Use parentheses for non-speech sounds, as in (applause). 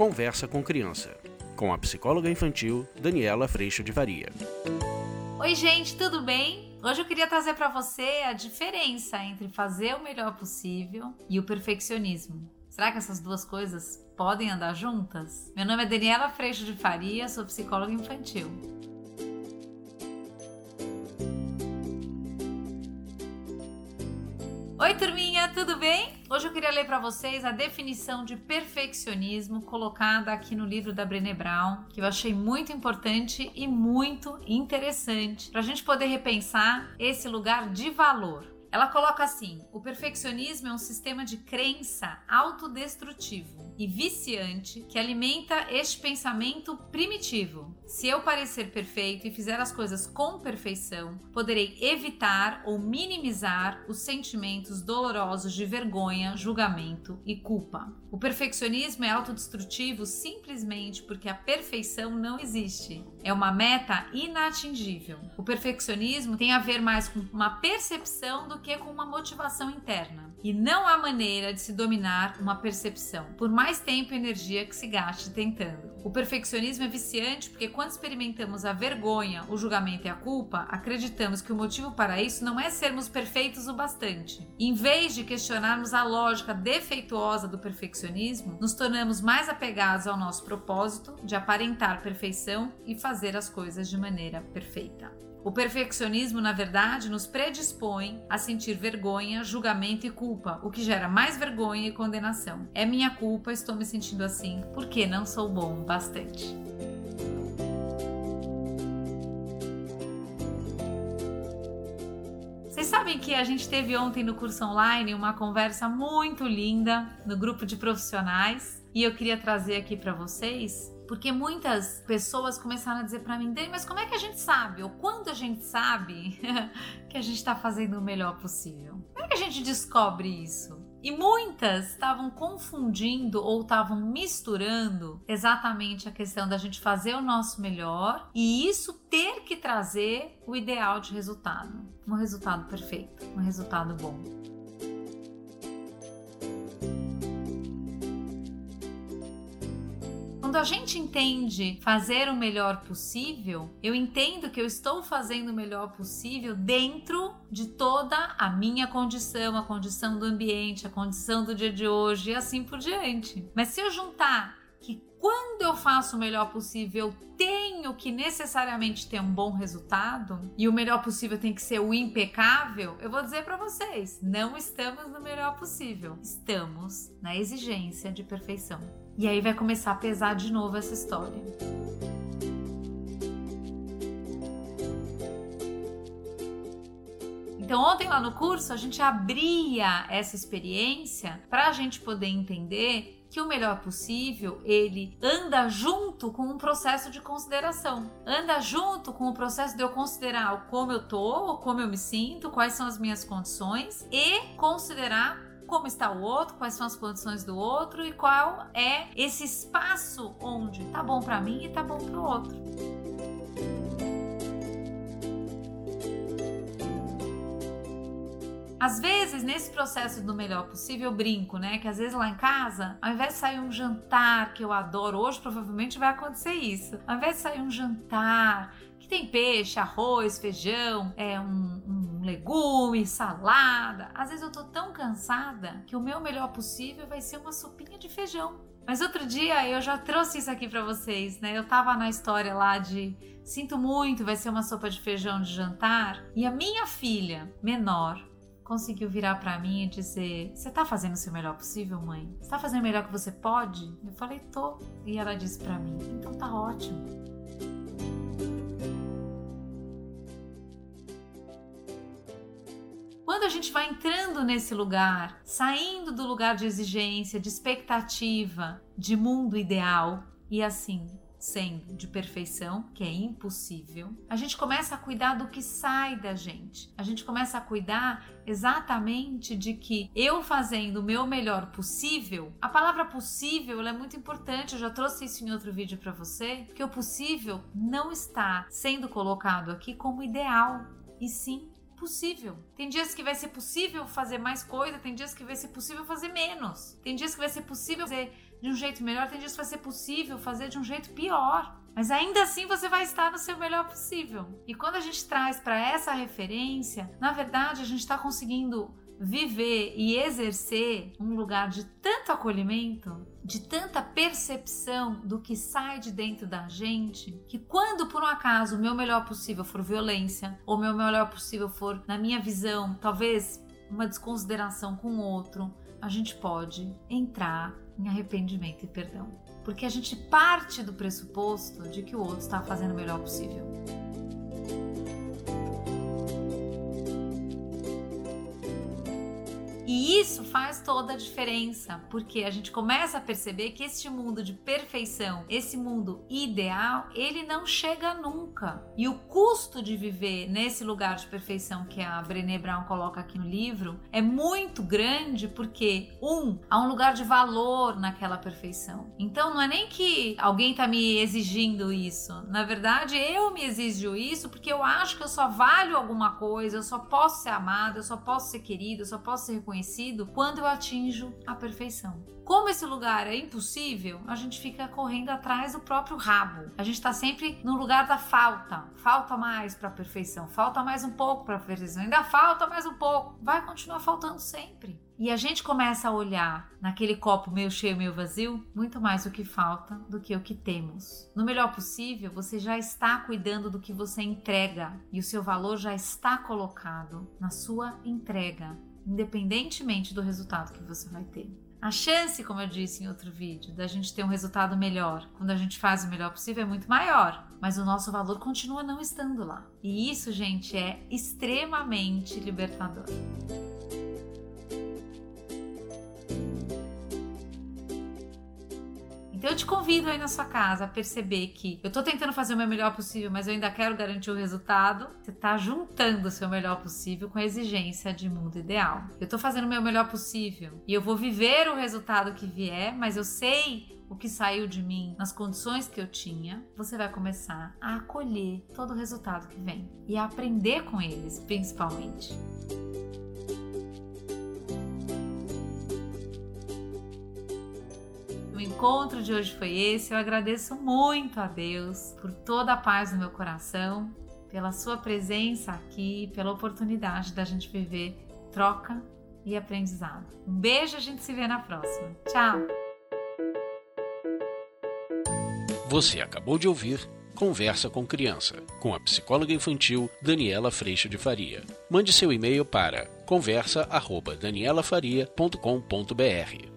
Conversa com Criança, com a psicóloga infantil Daniela Freixo de Varia. Oi, gente, tudo bem? Hoje eu queria trazer para você a diferença entre fazer o melhor possível e o perfeccionismo. Será que essas duas coisas podem andar juntas? Meu nome é Daniela Freixo de Faria, sou psicóloga infantil. Oi, turminha, tudo bem? Hoje eu queria ler para vocês a definição de perfeccionismo colocada aqui no livro da Brené Brown, que eu achei muito importante e muito interessante para a gente poder repensar esse lugar de valor. Ela coloca assim: o perfeccionismo é um sistema de crença autodestrutivo e viciante que alimenta este pensamento primitivo. Se eu parecer perfeito e fizer as coisas com perfeição, poderei evitar ou minimizar os sentimentos dolorosos de vergonha, julgamento e culpa. O perfeccionismo é autodestrutivo simplesmente porque a perfeição não existe. É uma meta inatingível. O perfeccionismo tem a ver mais com uma percepção do que com uma motivação interna. E não há maneira de se dominar uma percepção, por mais tempo e energia que se gaste tentando. O perfeccionismo é viciante porque quando experimentamos a vergonha, o julgamento e a culpa, acreditamos que o motivo para isso não é sermos perfeitos o bastante. Em vez de questionarmos a lógica defeituosa do perfeccionismo, nos tornamos mais apegados ao nosso propósito de aparentar perfeição e fazer as coisas de maneira perfeita. O perfeccionismo, na verdade, nos predispõe a sentir vergonha, julgamento e culpa, o que gera mais vergonha e condenação. É minha culpa, estou me sentindo assim porque não sou bom bastante. Vocês sabem que a gente teve ontem no curso online uma conversa muito linda no grupo de profissionais e eu queria trazer aqui para vocês porque muitas pessoas começaram a dizer para mim, Dani, mas como é que a gente sabe? Ou quando a gente sabe (laughs) que a gente está fazendo o melhor possível? Como é que a gente descobre isso? E muitas estavam confundindo ou estavam misturando exatamente a questão da gente fazer o nosso melhor e isso ter que trazer o ideal de resultado, um resultado perfeito, um resultado bom. A gente entende fazer o melhor possível, eu entendo que eu estou fazendo o melhor possível dentro de toda a minha condição, a condição do ambiente, a condição do dia de hoje e assim por diante. Mas se eu juntar que quando eu faço o melhor possível, eu tenho que necessariamente ter um bom resultado e o melhor possível tem que ser o impecável, eu vou dizer para vocês, não estamos no melhor possível. Estamos na exigência de perfeição. E aí vai começar a pesar de novo essa história. Então, ontem lá no curso, a gente abria essa experiência para a gente poder entender que o melhor possível ele anda junto com um processo de consideração, anda junto com o processo de eu considerar como eu tô, como eu me sinto, quais são as minhas condições e considerar como está o outro, quais são as condições do outro e qual é esse espaço onde tá bom para mim e tá bom para o outro. Às vezes, nesse processo do melhor possível, eu brinco, né? Que às vezes lá em casa, ao invés de sair um jantar que eu adoro, hoje provavelmente vai acontecer isso. Ao invés de sair um jantar que tem peixe, arroz, feijão, é um, um legume, salada. Às vezes eu tô tão cansada que o meu melhor possível vai ser uma sopinha de feijão. Mas outro dia eu já trouxe isso aqui para vocês, né? Eu tava na história lá de sinto muito, vai ser uma sopa de feijão de jantar, e a minha filha menor conseguiu virar para mim e dizer: "Você tá fazendo o seu melhor possível, mãe? Você tá fazendo o melhor que você pode?" Eu falei: "Tô". E ela disse para mim: "Então tá ótimo". Quando a gente vai entrando nesse lugar, saindo do lugar de exigência, de expectativa, de mundo ideal e assim sendo de perfeição, que é impossível, a gente começa a cuidar do que sai da gente. A gente começa a cuidar exatamente de que eu fazendo o meu melhor possível, a palavra possível é muito importante, eu já trouxe isso em outro vídeo para você, que o possível não está sendo colocado aqui como ideal, e sim possível. Tem dias que vai ser possível fazer mais coisa, tem dias que vai ser possível fazer menos. Tem dias que vai ser possível fazer de um jeito melhor, tem dias que vai ser possível fazer de um jeito pior. Mas ainda assim você vai estar no seu melhor possível. E quando a gente traz para essa referência, na verdade a gente está conseguindo viver e exercer um lugar de tanto acolhimento, de tanta percepção do que sai de dentro da gente, que quando por um acaso o meu melhor possível for violência, ou meu melhor possível for, na minha visão, talvez uma desconsideração com o outro, a gente pode entrar em arrependimento e perdão. Porque a gente parte do pressuposto de que o outro está fazendo o melhor possível. E isso faz toda a diferença, porque a gente começa a perceber que este mundo de perfeição, esse mundo ideal, ele não chega nunca. E o custo de viver nesse lugar de perfeição que a Brené Brown coloca aqui no livro é muito grande, porque um, há um lugar de valor naquela perfeição. Então não é nem que alguém está me exigindo isso. Na verdade, eu me exijo isso porque eu acho que eu só valho alguma coisa, eu só posso ser amada, eu só posso ser querida, eu só posso ser reconhecida reconhecido quando eu atinjo a perfeição. Como esse lugar é impossível, a gente fica correndo atrás do próprio rabo. A gente está sempre no lugar da falta. Falta mais para a perfeição, falta mais um pouco para a perfeição, ainda falta mais um pouco. Vai continuar faltando sempre. E a gente começa a olhar naquele copo meio cheio, meio vazio, muito mais o que falta do que o que temos. No melhor possível, você já está cuidando do que você entrega e o seu valor já está colocado na sua entrega independentemente do resultado que você vai ter. A chance, como eu disse em outro vídeo, da gente ter um resultado melhor quando a gente faz o melhor possível é muito maior, mas o nosso valor continua não estando lá. E isso, gente, é extremamente libertador. Então eu te convido aí na sua casa a perceber que eu tô tentando fazer o meu melhor possível, mas eu ainda quero garantir o resultado. Você tá juntando o seu melhor possível com a exigência de mundo ideal. Eu tô fazendo o meu melhor possível e eu vou viver o resultado que vier, mas eu sei o que saiu de mim nas condições que eu tinha, você vai começar a acolher todo o resultado que vem e a aprender com eles, principalmente. Encontro de hoje foi esse. Eu agradeço muito a Deus por toda a paz no meu coração, pela sua presença aqui, pela oportunidade da gente viver troca e aprendizado. Um beijo, a gente se vê na próxima. Tchau! Você acabou de ouvir Conversa com Criança, com a psicóloga infantil Daniela Freixo de Faria. Mande seu e-mail para conversa@danielafaria.com.br.